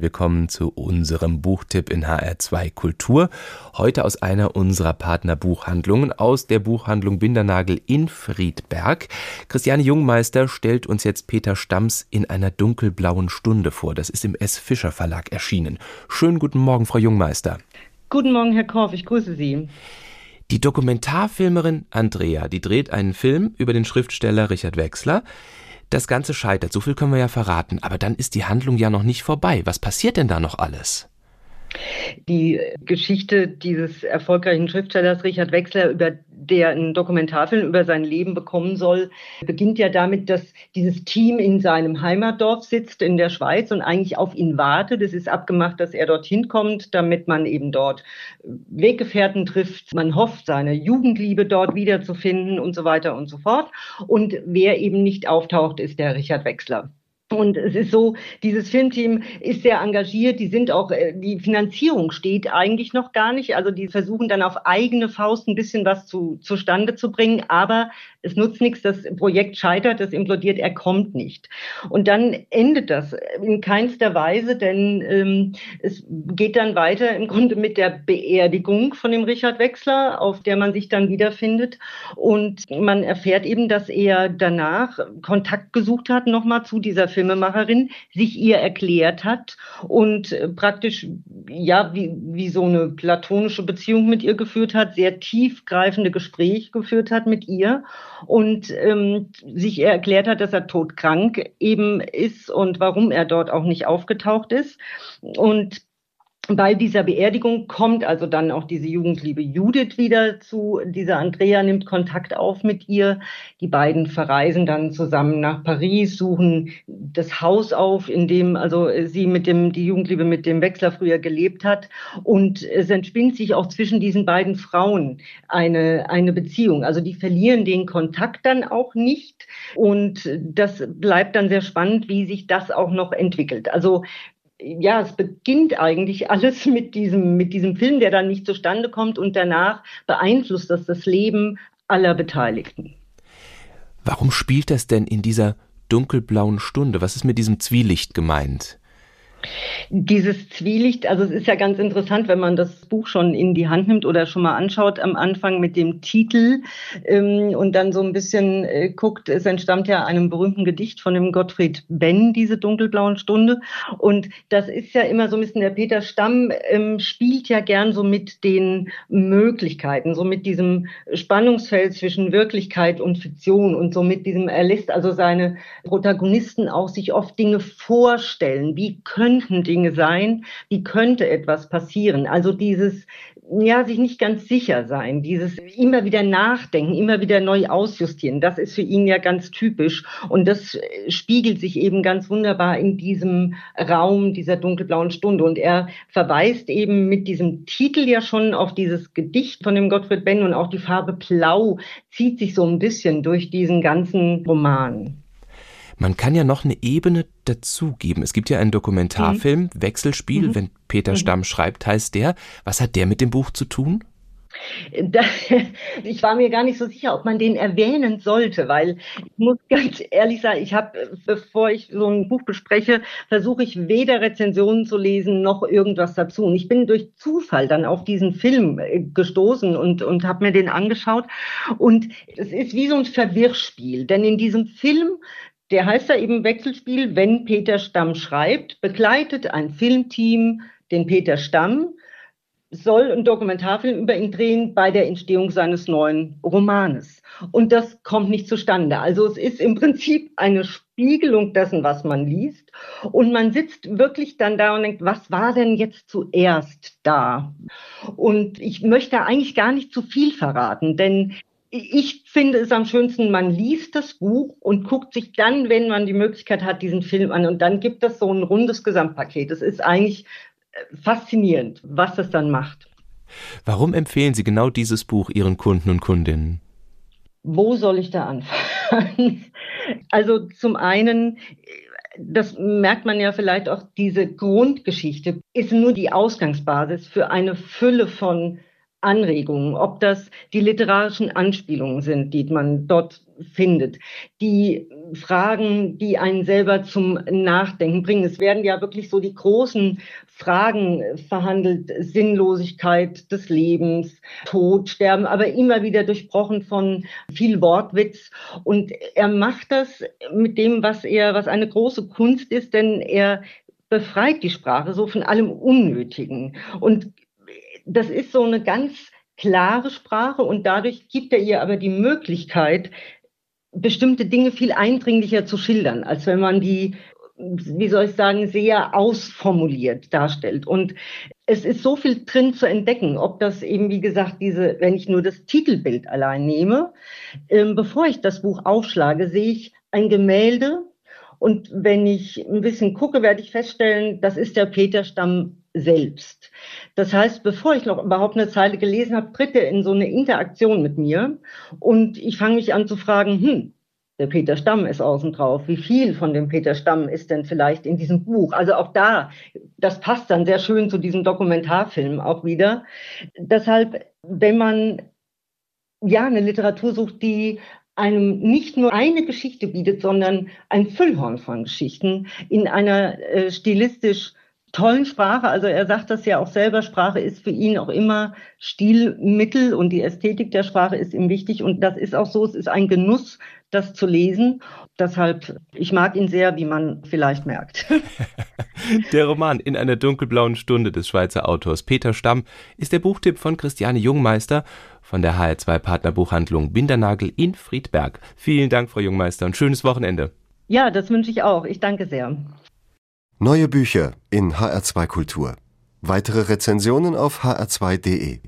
Willkommen zu unserem Buchtipp in HR2 Kultur. Heute aus einer unserer Partnerbuchhandlungen, aus der Buchhandlung Bindernagel in Friedberg. Christiane Jungmeister stellt uns jetzt Peter Stamms in einer dunkelblauen Stunde vor. Das ist im S. Fischer Verlag erschienen. Schönen guten Morgen, Frau Jungmeister. Guten Morgen, Herr Korf, ich grüße Sie. Die Dokumentarfilmerin Andrea, die dreht einen Film über den Schriftsteller Richard Wechsler. Das Ganze scheitert, so viel können wir ja verraten, aber dann ist die Handlung ja noch nicht vorbei. Was passiert denn da noch alles? Die Geschichte dieses erfolgreichen Schriftstellers Richard Wechsler, über der einen Dokumentarfilm über sein Leben bekommen soll, beginnt ja damit, dass dieses Team in seinem Heimatdorf sitzt in der Schweiz und eigentlich auf ihn wartet. Es ist abgemacht, dass er dorthin kommt, damit man eben dort Weggefährten trifft. Man hofft, seine Jugendliebe dort wiederzufinden und so weiter und so fort. Und wer eben nicht auftaucht, ist der Richard Wechsler. Und es ist so, dieses Filmteam ist sehr engagiert. Die sind auch, äh, die Finanzierung steht eigentlich noch gar nicht. Also die versuchen dann auf eigene Faust ein bisschen was zu, zustande zu bringen. Aber es nutzt nichts, das Projekt scheitert, das implodiert, er kommt nicht. Und dann endet das in keinster Weise, denn ähm, es geht dann weiter im Grunde mit der Beerdigung von dem Richard Wechsler, auf der man sich dann wiederfindet. Und man erfährt eben, dass er danach Kontakt gesucht hat, nochmal zu dieser Filmemacherin, sich ihr erklärt hat und äh, praktisch, ja, wie, wie so eine platonische Beziehung mit ihr geführt hat, sehr tiefgreifende Gespräche geführt hat mit ihr und ähm, sich erklärt hat, dass er todkrank eben ist und warum er dort auch nicht aufgetaucht ist. Und bei dieser Beerdigung kommt also dann auch diese Jugendliebe Judith wieder zu dieser Andrea, nimmt Kontakt auf mit ihr. Die beiden verreisen dann zusammen nach Paris, suchen das Haus auf, in dem also sie mit dem, die Jugendliebe mit dem Wechsler früher gelebt hat. Und es entspinnt sich auch zwischen diesen beiden Frauen eine, eine Beziehung. Also die verlieren den Kontakt dann auch nicht. Und das bleibt dann sehr spannend, wie sich das auch noch entwickelt. Also ja, es beginnt eigentlich alles mit diesem, mit diesem Film, der dann nicht zustande kommt und danach beeinflusst das das Leben aller Beteiligten. Warum spielt das denn in dieser dunkelblauen Stunde? Was ist mit diesem Zwielicht gemeint? Dieses Zwielicht, also es ist ja ganz interessant, wenn man das Buch schon in die Hand nimmt oder schon mal anschaut am Anfang mit dem Titel ähm, und dann so ein bisschen äh, guckt, es entstammt ja einem berühmten Gedicht von dem Gottfried Benn, diese dunkelblauen Stunde. Und das ist ja immer so ein bisschen, der Peter Stamm ähm, spielt ja gern so mit den Möglichkeiten, so mit diesem Spannungsfeld zwischen Wirklichkeit und Fiktion und so mit diesem, er lässt also seine Protagonisten auch sich oft Dinge vorstellen. Wie könnten Dinge sein, wie könnte etwas passieren. Also dieses, ja, sich nicht ganz sicher sein, dieses immer wieder nachdenken, immer wieder neu ausjustieren, das ist für ihn ja ganz typisch. Und das spiegelt sich eben ganz wunderbar in diesem Raum dieser dunkelblauen Stunde. Und er verweist eben mit diesem Titel ja schon auf dieses Gedicht von dem Gottfried Benn und auch die Farbe Blau zieht sich so ein bisschen durch diesen ganzen Roman. Man kann ja noch eine Ebene dazugeben. Es gibt ja einen Dokumentarfilm, mhm. Wechselspiel, mhm. wenn Peter mhm. Stamm schreibt, heißt der. Was hat der mit dem Buch zu tun? ich war mir gar nicht so sicher, ob man den erwähnen sollte, weil ich muss ganz ehrlich sagen, ich habe, bevor ich so ein Buch bespreche, versuche ich weder Rezensionen zu lesen noch irgendwas dazu. Und ich bin durch Zufall dann auf diesen Film äh, gestoßen und, und habe mir den angeschaut. Und es ist wie so ein Verwirrspiel, denn in diesem Film der heißt ja eben Wechselspiel, wenn Peter Stamm schreibt, begleitet ein Filmteam den Peter Stamm, soll ein Dokumentarfilm über ihn drehen bei der Entstehung seines neuen Romanes. Und das kommt nicht zustande. Also es ist im Prinzip eine Spiegelung dessen, was man liest. Und man sitzt wirklich dann da und denkt, was war denn jetzt zuerst da? Und ich möchte eigentlich gar nicht zu viel verraten, denn ich finde es am schönsten, man liest das Buch und guckt sich dann, wenn man die Möglichkeit hat, diesen Film an. Und dann gibt es so ein rundes Gesamtpaket. Es ist eigentlich äh, faszinierend, was das dann macht. Warum empfehlen Sie genau dieses Buch Ihren Kunden und Kundinnen? Wo soll ich da anfangen? Also zum einen, das merkt man ja vielleicht auch, diese Grundgeschichte ist nur die Ausgangsbasis für eine Fülle von Anregungen, ob das die literarischen Anspielungen sind, die man dort findet, die Fragen, die einen selber zum Nachdenken bringen. Es werden ja wirklich so die großen Fragen verhandelt, Sinnlosigkeit des Lebens, Tod, Sterben, aber immer wieder durchbrochen von viel Wortwitz. Und er macht das mit dem, was er, was eine große Kunst ist, denn er befreit die Sprache so von allem Unnötigen und das ist so eine ganz klare Sprache und dadurch gibt er ihr aber die Möglichkeit, bestimmte Dinge viel eindringlicher zu schildern, als wenn man die, wie soll ich sagen, sehr ausformuliert darstellt. Und es ist so viel drin zu entdecken, ob das eben, wie gesagt, diese, wenn ich nur das Titelbild allein nehme, ähm, bevor ich das Buch aufschlage, sehe ich ein Gemälde. Und wenn ich ein bisschen gucke, werde ich feststellen, das ist der Peterstamm selbst. Das heißt, bevor ich noch überhaupt eine Zeile gelesen habe, tritt er in so eine Interaktion mit mir und ich fange mich an zu fragen, hm, der Peter Stamm ist außen drauf. Wie viel von dem Peter Stamm ist denn vielleicht in diesem Buch? Also auch da, das passt dann sehr schön zu diesem Dokumentarfilm auch wieder. Deshalb, wenn man ja eine Literatur sucht, die einem nicht nur eine Geschichte bietet, sondern ein Füllhorn von Geschichten in einer äh, stilistisch tollen Sprache. Also er sagt das ja auch selber, Sprache ist für ihn auch immer Stilmittel und die Ästhetik der Sprache ist ihm wichtig. Und das ist auch so, es ist ein Genuss, das zu lesen. Deshalb, ich mag ihn sehr, wie man vielleicht merkt. Der Roman In einer dunkelblauen Stunde des Schweizer Autors Peter Stamm ist der Buchtipp von Christiane Jungmeister von der HR2 Partnerbuchhandlung Bindernagel in Friedberg. Vielen Dank, Frau Jungmeister, und schönes Wochenende. Ja, das wünsche ich auch. Ich danke sehr. Neue Bücher in HR2 Kultur. Weitere Rezensionen auf hr2.de